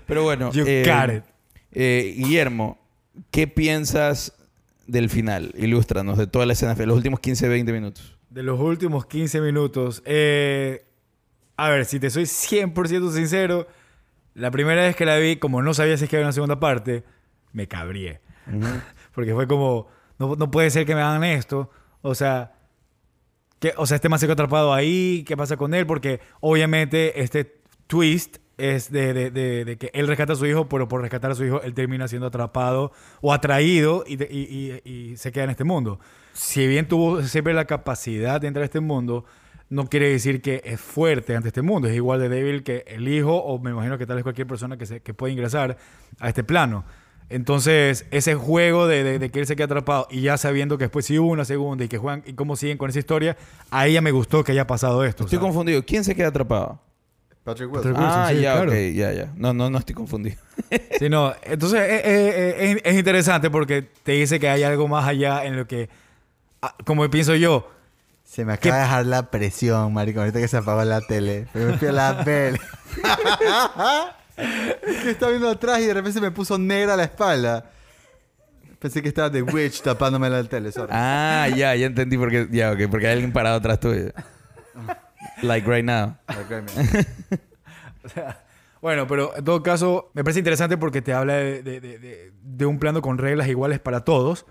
Speaker 3: Pero bueno.
Speaker 2: You
Speaker 3: eh,
Speaker 2: got it.
Speaker 3: Eh, Guillermo, ¿qué piensas del final? Ilústranos de toda la escena, de los últimos 15, 20 minutos.
Speaker 2: De los últimos 15 minutos. eh, a ver, si te soy 100% sincero, la primera vez que la vi, como no sabía si es que había una segunda parte, me cabrié. Porque fue como, no, no puede ser que me hagan esto. O sea, que, o sea, este quedó atrapado ahí, ¿qué pasa con él? Porque obviamente este twist es de, de- de- de que él rescata a su hijo, pero por rescatar a su hijo él termina siendo atrapado o atraído y, y- y- y se queda en este mundo. Si bien tuvo siempre la capacidad de entrar a este mundo, no quiere decir que es fuerte ante este mundo. Es igual de débil que el hijo o me imagino que tal vez cualquier persona que, se, que puede ingresar a este plano. Entonces, ese juego de, de- de que él se queda atrapado y ya sabiendo que después sí hubo una segunda y que juegan y cómo siguen con esa historia, a ella me gustó que haya pasado esto.
Speaker 3: Estoy confundido. ¿Quién se queda atrapado?
Speaker 1: Patrick Wilson.
Speaker 2: Patrick Wilson,
Speaker 3: ah,
Speaker 2: sí,
Speaker 3: ya,
Speaker 2: claro.
Speaker 3: ok, ya, ya. No, no, no estoy confundido.
Speaker 2: Sí, no. Entonces, eh, eh, eh, es, es interesante porque te dice que hay algo más allá en lo que, ah, como pienso yo,
Speaker 1: Se me acaba de dejar la presión, marico. Ahorita que se apagó la tele. Pero me fui a la. Es que estaba viendo atrás y de repente se me puso negra la espalda. Pensé que estaba The Witch tapándome la tele. sorry.
Speaker 3: Ah, ya, ya entendí por qué. Ya, ok, porque hay alguien parado atrás tuyo. Like right now.
Speaker 2: Bueno, pero en todo caso, me parece interesante porque te habla de, un plano con reglas iguales para todos.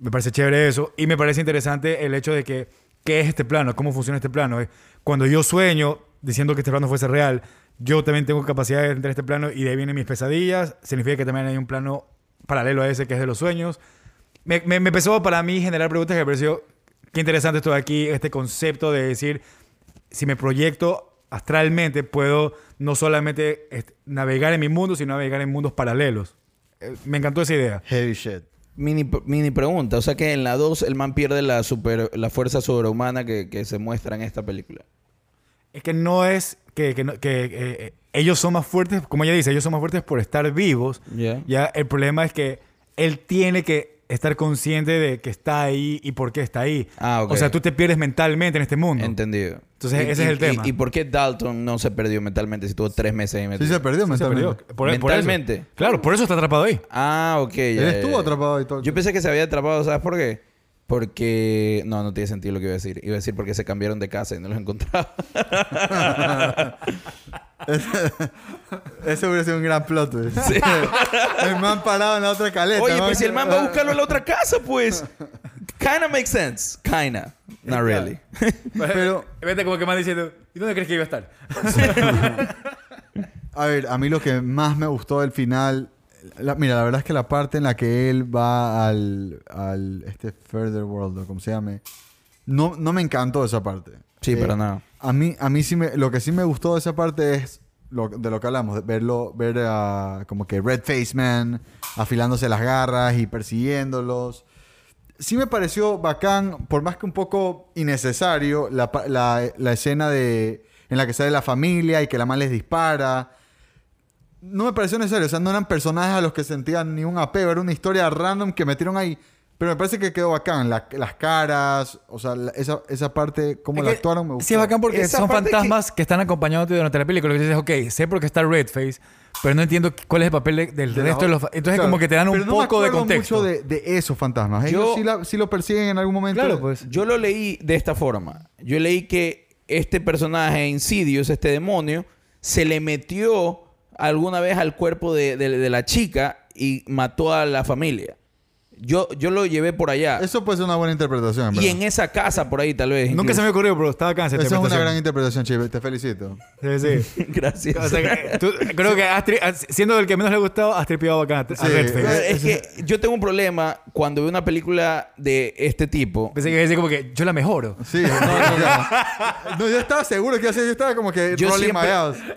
Speaker 2: Me parece chévere eso. Y me parece interesante el hecho de que, ¿qué es este plano? ¿Cómo funciona este plano? Cuando yo sueño diciendo que este plano fuese real, yo también tengo capacidad de entrar a este plano y de ahí vienen mis pesadillas. Significa que también hay un plano paralelo a ese que es de los sueños. Me, me- me empezó para mí generar preguntas que me pareció qué interesante esto de aquí, este concepto de decir, si me proyecto astralmente, puedo no solamente navegar en mi mundo, sino navegar en mundos paralelos. Eh, me encantó esa idea.
Speaker 1: Heavy shit.
Speaker 3: Mini, mini pregunta. O sea que en la 2 el man pierde la, super, la fuerza sobrehumana que, que se muestra en esta película.
Speaker 2: Es que no es que, que no- que, eh, eh, ellos son más fuertes, como ella dice, ellos son más fuertes por estar vivos.
Speaker 3: Ya.
Speaker 2: Ya el problema es que él tiene que estar consciente de que está ahí y por qué está ahí.
Speaker 3: Ah, ok.
Speaker 2: O sea, tú te pierdes mentalmente en este mundo.
Speaker 3: Entendido.
Speaker 2: Entonces,
Speaker 3: Y-
Speaker 2: ese es
Speaker 3: y-
Speaker 2: el tema.
Speaker 3: Y, y por qué Dalton no se perdió mentalmente si tuvo tres meses ahí
Speaker 1: Sí
Speaker 3: metido?
Speaker 1: se perdió
Speaker 2: Sí, se
Speaker 1: mentalmente.
Speaker 2: perdió. Por- por eso.
Speaker 3: Mentalmente.
Speaker 2: Claro, por eso está atrapado ahí.
Speaker 3: Ah, ok. ya,
Speaker 1: Él
Speaker 3: ya,
Speaker 1: estuvo
Speaker 3: ya.
Speaker 1: atrapado y todo.
Speaker 3: Yo pensé que se había atrapado, ¿sabes por qué? Porque... No, no tiene sentido lo que iba a decir. Iba a decir porque se cambiaron de casa y no los encontraba.
Speaker 1: Ese hubiera sido un gran plot el man parado en la otra caleta.
Speaker 3: Oye, pero si el man va a buscarlo a la otra casa, pues... Kinda makes sense. Kinda. Not really.
Speaker 1: Pero,
Speaker 2: Vete como que más diciendo, ¿y dónde crees que iba a estar?
Speaker 1: a ver, a mí lo que más me gustó del final... la- mira, la verdad es que la parte en la que él va al... al este Further World, o como se llame... No, no me encantó esa parte.
Speaker 3: Sí,
Speaker 1: Eh,
Speaker 3: para nada.
Speaker 1: A mí, a mí sí me... Lo que sí me gustó de esa parte es... Lo, de lo que hablamos, de verlo, ver a como que Red Face Man afilándose las garras y persiguiéndolos. Sí me pareció bacán, por más que un poco innecesario, la, la- la escena de, en la que sale la familia y que la man les dispara. No me pareció necesario, o sea, no eran personajes a los que sentían ni un apego, era una historia random que metieron ahí. Pero me parece que quedó bacán, la- las caras, o sea, la- esa, esa parte, cómo
Speaker 2: Es
Speaker 1: la
Speaker 2: que
Speaker 1: actuaron, me gustó.
Speaker 2: Sí, es bacán porque
Speaker 3: Esa
Speaker 2: son fantasmas que... están acompañándote durante la película. Y dices, ok, sé por qué está Redface, pero no entiendo cuál es el papel de- del
Speaker 1: De
Speaker 2: resto de los... Entonces
Speaker 1: Claro,
Speaker 2: como que te dan un
Speaker 1: pero no me
Speaker 2: poco de contexto.
Speaker 1: mucho de, de esos fantasmas.
Speaker 3: Yo-
Speaker 1: Ellos sí, la- sí lo persiguen en algún momento.
Speaker 2: Claro, pues.
Speaker 3: Yo lo leí de esta forma. Yo leí que este personaje, Insidious, este demonio, se le metió alguna vez al cuerpo de, de- de la chica y mató a la familia. Yo, yo lo llevé por allá.
Speaker 1: Eso puede ser una buena interpretación,
Speaker 3: y
Speaker 1: ¿verdad?
Speaker 3: en esa casa por ahí tal vez.
Speaker 2: Nunca se me ocurrió, pero estaba acá esa
Speaker 1: Esa es una gran interpretación, Chive. Te felicito.
Speaker 2: Sí, sí.
Speaker 3: Gracias.
Speaker 2: O sea, que tú- creo que has tri- siendo el que menos le ha gustado, has tripeado acá a
Speaker 1: Sí.
Speaker 3: Es que yo tengo un problema cuando veo una película de este tipo.
Speaker 2: Pensé que iba a decir como que yo la mejoro.
Speaker 1: Sí, no, no, no. No, yo estaba seguro que iba a ser, yo estaba como que
Speaker 3: Yo siempre,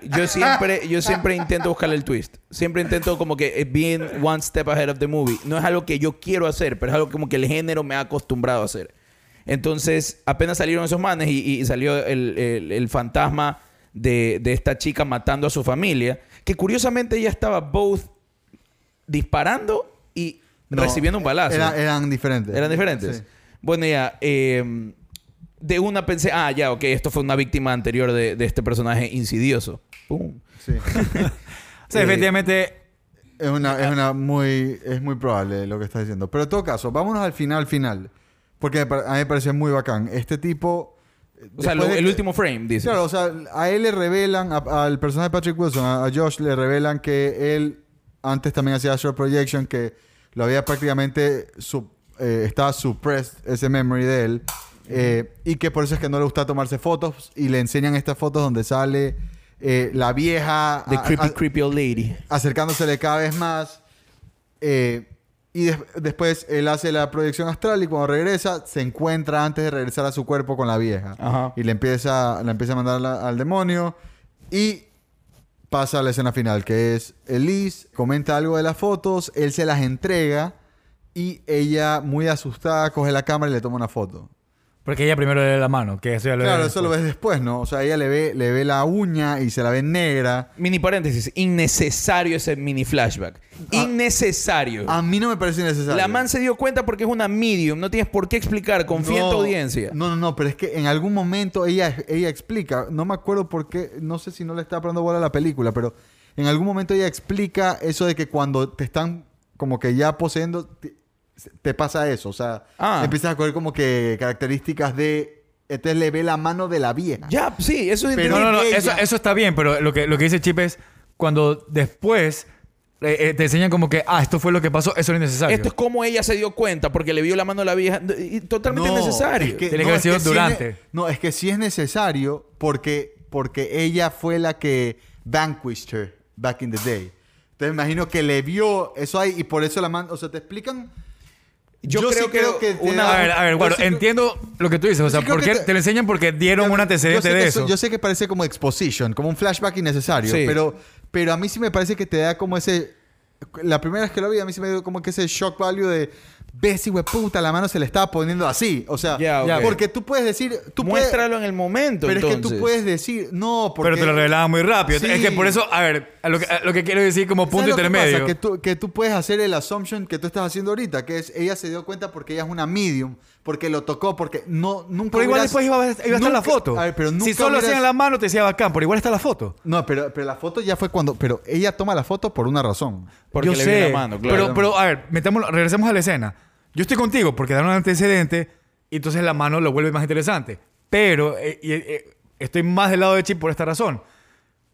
Speaker 3: yo siempre, yo siempre intento buscarle el twist. Siempre intento como que eh, being one step ahead of the movie. No es algo que yo quiero hacer, pero es algo como que el género me ha acostumbrado a hacer. Entonces, apenas salieron esos manes y, y salió el, el- el fantasma de, de esta chica matando a su familia, que curiosamente ella estaba both disparando y
Speaker 1: No,
Speaker 3: recibiendo un balazo.
Speaker 1: Era- eran diferentes.
Speaker 3: ¿Eran diferentes?
Speaker 1: Sí.
Speaker 3: Bueno, ya. eh, de una pensé, ah, ya, ok, esto fue una víctima anterior de, de este personaje insidioso. Pum.
Speaker 1: Sí.
Speaker 2: O sea,
Speaker 3: Eh,
Speaker 2: efectivamente,
Speaker 1: Es una, es una muy, es muy probable lo que estás diciendo. Pero en todo caso, vámonos al final, final. Porque a mí me pareció muy bacán. Este tipo...
Speaker 3: O sea,
Speaker 1: después
Speaker 3: lo-
Speaker 1: de
Speaker 3: el último frame, dice.
Speaker 1: Claro, o sea, a él le revelan, a- al personaje de Patrick Wilson, a, a Josh, le revelan que él antes también hacía Short Projection, que lo había prácticamente, sub- eh, estaba suppressed ese memory de él, eh, y que por eso es que no le gusta tomarse fotos, y le enseñan estas fotos donde sale eh, la vieja
Speaker 3: The
Speaker 1: a-
Speaker 3: creepy,
Speaker 1: a-
Speaker 3: creepy old lady.
Speaker 1: acercándosele cada vez más. eh, y des- después él hace la proyección astral y cuando regresa se encuentra antes de regresar a su cuerpo con la vieja.
Speaker 3: Ajá.
Speaker 1: Y le empieza, la empieza a mandar la- al demonio. Y pasa a la escena final, que es Elise comenta algo de las fotos, él se las entrega y ella, muy asustada, coge la cámara y le toma una foto.
Speaker 2: Porque ella primero le da la mano, que eso ya lo
Speaker 1: Claro, eso lo ves después, ¿no? O sea, ella le ve, le ve la uña y se la ve negra.
Speaker 3: Mini paréntesis. Innecesario ese mini flashback. Innecesario.
Speaker 1: A mí no me parece necesario.
Speaker 3: La man se dio cuenta porque es una medium. No tienes por qué explicar. Confía en tu
Speaker 1: No,
Speaker 3: audiencia.
Speaker 1: No, no, no, pero es que en algún momento ella, ella explica, no me acuerdo por qué, no sé si no le está dando bola a la película, pero en algún momento ella explica eso de que cuando te están como que ya poseyendo, te, pasa eso. O sea,
Speaker 3: Ah.
Speaker 1: empiezas a coger como que características de. Entonces le ve la mano de la vieja.
Speaker 3: Ya, sí, eso es
Speaker 1: Pero-
Speaker 2: No, no, eso, eso está bien, pero lo que, lo que dice Chip es cuando después eh, eh, te enseñan como que, ah, esto fue lo que pasó, eso era innecesario.
Speaker 3: Esto es como ella se dio cuenta porque le vio la mano a la vieja. Y Totalmente
Speaker 1: No,
Speaker 3: innecesario.
Speaker 1: es que-
Speaker 2: Tiene que
Speaker 1: no,
Speaker 2: haber
Speaker 1: sí es
Speaker 2: durante.
Speaker 1: no, es que sí es necesario porque, porque ella fue la que vanquished her back in the day. Entonces me imagino que le vio eso ahí y por eso la mano. O sea, te explican.
Speaker 3: Yo,
Speaker 1: Yo
Speaker 3: creo
Speaker 1: sí
Speaker 3: que,
Speaker 1: creo que
Speaker 3: una...
Speaker 2: a ver, a ver, bueno,
Speaker 1: sí creo-
Speaker 2: entiendo lo que tú dices, o sea,
Speaker 1: sí
Speaker 2: porque
Speaker 1: que
Speaker 2: te...
Speaker 1: te-
Speaker 2: lo enseñan porque dieron un
Speaker 1: Yo
Speaker 2: antecedente
Speaker 1: que
Speaker 2: de
Speaker 1: eso-. Yo sé que parece como exposition, como un flashback innecesario.
Speaker 3: Sí.
Speaker 1: Pero, pero a mí sí me parece que te da como ese. La primera vez que lo vi, a mí sí me dio como que ese shock value de. Ves, de puta, la mano se le estaba poniendo así. O sea,
Speaker 3: Ya, ok.
Speaker 1: porque tú puedes decir. Tú puedes-
Speaker 3: Muéstralo en el momento.
Speaker 1: pero es que tú puedes decir. No, porque.
Speaker 2: Pero te lo revelaban muy rápido.
Speaker 1: Sí.
Speaker 2: Es que por eso, a ver, a lo que, a lo que quiero decir como punto
Speaker 1: ¿Sabes lo que
Speaker 2: intermedio.
Speaker 1: pasa? Que tú, que tú puedes hacer el assumption que tú estás haciendo ahorita, que es ella se dio cuenta porque ella es una medium, porque lo tocó, porque no nunca
Speaker 2: Pero igual
Speaker 1: hubieras-
Speaker 2: después iba, a- iba a estar la
Speaker 1: nunca-
Speaker 2: foto.
Speaker 1: A ver, pero nunca
Speaker 2: si solo
Speaker 1: hubieras-
Speaker 2: hacían la mano, te decía bacán, pero igual está la foto.
Speaker 1: No, pero, pero la foto ya fue cuando. Pero ella toma la foto por una razón.
Speaker 3: Porque
Speaker 2: Yo
Speaker 3: le
Speaker 2: sé,
Speaker 3: la mano, claro.
Speaker 2: Pero, pero, a ver, metámoslo- regresemos a la escena. Yo estoy contigo porque dan un antecedente y entonces la mano lo vuelve más interesante. Pero eh, y, eh, estoy más del lado de Chip por esta razón.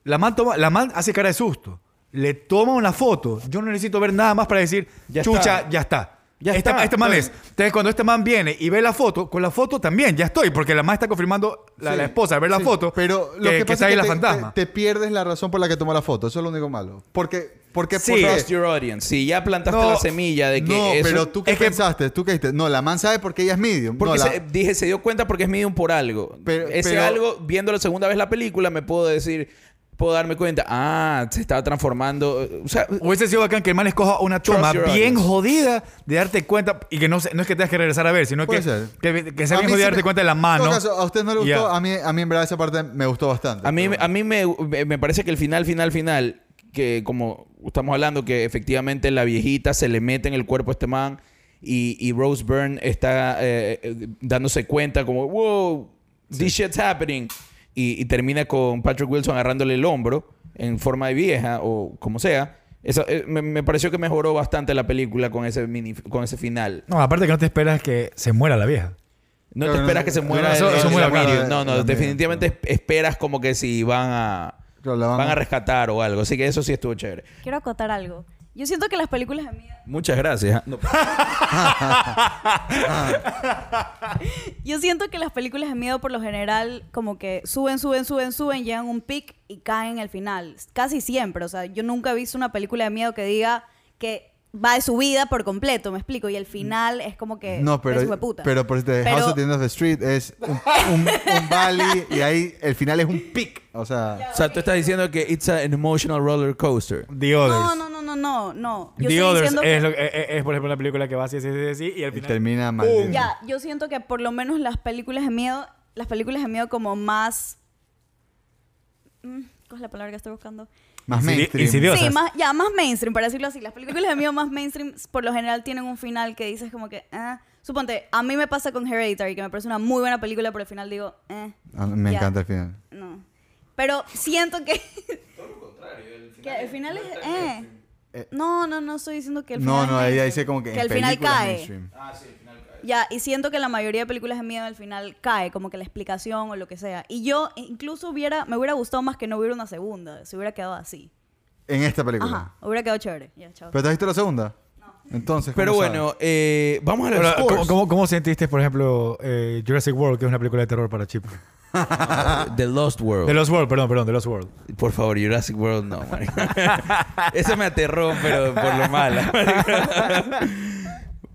Speaker 2: La man, toma, la man hace cara de susto. Le toma una foto. Yo no necesito ver nada más para decir,
Speaker 3: Ya
Speaker 2: chucha,
Speaker 3: está.
Speaker 2: ya está.
Speaker 3: Ya
Speaker 2: Este-
Speaker 3: está.
Speaker 2: Este man es. Entonces, cuando este man viene y ve la foto, con la foto también, ya estoy. Porque la man está confirmando, la,
Speaker 1: Sí,
Speaker 2: la esposa, al ver la
Speaker 1: sí.
Speaker 2: foto,
Speaker 1: Pero lo que,
Speaker 2: que
Speaker 1: pasa es que te,
Speaker 2: fantasma.
Speaker 1: te- te pierdes la razón por la que tomó la foto. Eso es lo único malo. Porque. porque
Speaker 2: Sí.
Speaker 3: Trust your audience. Si ya plantaste
Speaker 2: No,
Speaker 3: la semilla de que
Speaker 1: no,
Speaker 3: eso...
Speaker 1: pero tú qué
Speaker 2: es que-
Speaker 1: pensaste, tú qué dijiste. No, la man sabe porque ella es medium.
Speaker 3: Porque
Speaker 1: no, la-
Speaker 3: se- dije, se dio cuenta porque es medium por algo.
Speaker 1: Pero-
Speaker 3: Ese
Speaker 1: pero-
Speaker 3: algo, viendo la segunda vez la película, me puedo decir... Puedo darme cuenta. Ah, se estaba transformando... O sea...
Speaker 2: Hubiese sido bacán que el man escoja una toma bien
Speaker 3: audience.
Speaker 2: jodida de darte cuenta y que no, no es que tengas que regresar a ver, sino que,
Speaker 1: ser.
Speaker 2: que, que sea bien jodida
Speaker 1: sí
Speaker 2: darte
Speaker 1: me-
Speaker 2: cuenta de la mano.
Speaker 1: caso, a usted no le gustó. A, mí, a mí, en verdad, esa parte me gustó bastante.
Speaker 3: A mí,
Speaker 1: pero-
Speaker 3: a mí me, me parece que el final, final, final, que como estamos hablando, que efectivamente la viejita se le mete en el cuerpo a este man y, y Rose Byrne está eh, eh, dándose cuenta como, wow, this shit's happening. Y, y termina con Patrick Wilson agarrándole el hombro en forma de vieja o como sea. Eso, eh, me, me pareció que mejoró bastante la película con ese, mini, con ese final.
Speaker 2: No, aparte que no te esperas que se muera la vieja.
Speaker 3: No te
Speaker 1: no,
Speaker 3: esperas que se
Speaker 1: no,
Speaker 3: muera
Speaker 2: eso-
Speaker 3: el-
Speaker 2: eso
Speaker 3: medium. No,
Speaker 1: La
Speaker 3: no, definitivamente esp- esperas como que si van a... Van a rescatar o algo. Así que eso sí estuvo chévere.
Speaker 4: Quiero acotar algo. Yo siento que las películas de miedo...
Speaker 3: Muchas gracias. No.
Speaker 4: Yo siento que las películas de miedo por lo general como que suben, suben, suben, suben, llegan un pic y caen al final. Casi siempre. O sea, yo nunca he visto una película de miedo que diga que va de su vida por completo, me explico. Y el final es como que...
Speaker 1: No,
Speaker 4: es
Speaker 1: pero,
Speaker 4: hijueputa.
Speaker 1: pero por The
Speaker 4: Pero-
Speaker 1: House at the End of the Street es un, un, un valley y ahí el final es un pic. O sea,
Speaker 3: O sea, tú estás diciendo que it's an emotional roller coaster.
Speaker 2: The Others.
Speaker 4: No, no, no, no, no, no. Yo
Speaker 2: The
Speaker 4: estoy
Speaker 2: Others es, lo- por ejemplo, la película que va así, así, así, así, y al
Speaker 1: y
Speaker 2: final...
Speaker 1: termina mal.
Speaker 4: Ya, yo siento que por lo menos las películas de miedo, las películas de miedo como más... Mm, ¿Cuál es la palabra que estoy buscando?
Speaker 1: Más mainstream.
Speaker 4: Sí, más, ya, más mainstream, para decirlo así. Las películas de miedo más mainstream, por lo general, tienen un final que dices como que, ah. Suponte, a mí me pasa con Hereditary, que me parece una muy buena película, pero al final digo, eh,
Speaker 1: Ah, Me
Speaker 4: Ya.
Speaker 1: encanta el final.
Speaker 4: no. Pero siento que... que el final es, eh.
Speaker 1: Eh.
Speaker 4: No, no, no estoy diciendo que el
Speaker 1: No,
Speaker 4: final
Speaker 1: no,
Speaker 4: es
Speaker 1: ella
Speaker 4: mainstream.
Speaker 1: dice como que,
Speaker 4: que al final cae.
Speaker 1: mainstream.
Speaker 4: Ya, y siento que la mayoría de películas de miedo al final cae, como que la explicación o lo que sea. Y yo incluso hubiera, me hubiera gustado más que no hubiera una segunda, se hubiera quedado así.
Speaker 1: En esta película.
Speaker 4: Ajá, hubiera quedado chévere. Ya, chao.
Speaker 1: ¿Pero te has visto la segunda? No. Entonces, ¿cómo
Speaker 3: Pero
Speaker 1: sabes?
Speaker 3: bueno, eh, vamos a los
Speaker 2: Ahora,
Speaker 3: scores.
Speaker 2: ¿cómo, cómo, cómo sentiste, por ejemplo, eh, Jurassic World, que es una película de terror para Chip?
Speaker 3: The Lost World.
Speaker 2: The Lost World, perdón, perdón, The Lost World.
Speaker 3: Por favor, Jurassic World no, marica. Eso me aterró, pero por lo marica.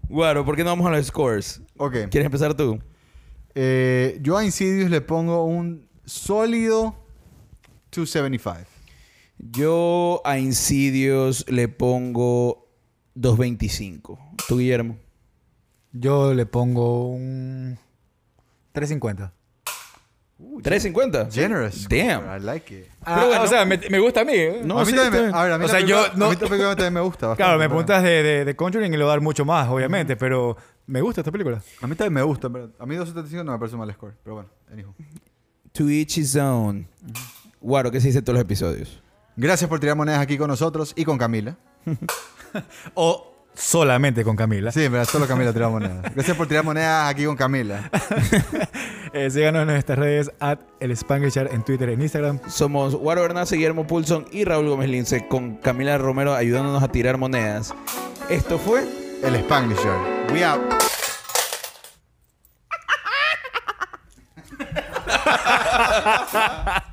Speaker 3: Guaro, ¿por qué no vamos a los scores?
Speaker 1: Ok.
Speaker 3: ¿Quieres empezar tú?
Speaker 1: Eh, yo a Insidious le pongo un sólido 275.
Speaker 3: Yo a Insidious le pongo 2.25. ¿Tú, Guillermo?
Speaker 2: Yo le pongo un 350.
Speaker 3: 350.
Speaker 1: Generous.
Speaker 3: Damn.
Speaker 1: I like it.
Speaker 2: Ah,
Speaker 3: bueno.
Speaker 2: o sea, me, me gusta a mí. ¿eh?
Speaker 3: No,
Speaker 1: a mí
Speaker 3: sí,
Speaker 1: también me, a ver, a mí
Speaker 2: O sea, yo no-
Speaker 1: a mí esta película también me gusta bastante.
Speaker 2: Claro, me preguntas de, de, de Conjuring y le voy a dar mucho más, obviamente, pero me gusta esta película.
Speaker 1: A mí también me gusta, pero a mí 275 no me parece un mal score. Pero bueno, anywho.
Speaker 3: To each his own. Guaro, ¿qué se dice en todos los episodios?
Speaker 1: Gracias por tirar monedas aquí con nosotros y con Camila.
Speaker 2: O solamente con Camila.
Speaker 1: Sí, pero solo Camila tira monedas. Gracias por tirar monedas aquí con Camila.
Speaker 2: Eh, síganos en nuestras redes, at el Spanglishar en Twitter, en Instagram.
Speaker 3: Somos Guaro Hernández, Guillermo Pulson y Raúl Gómez Lince con Camila Romero ayudándonos a tirar monedas. Esto fue
Speaker 1: El Spanglisher. We out.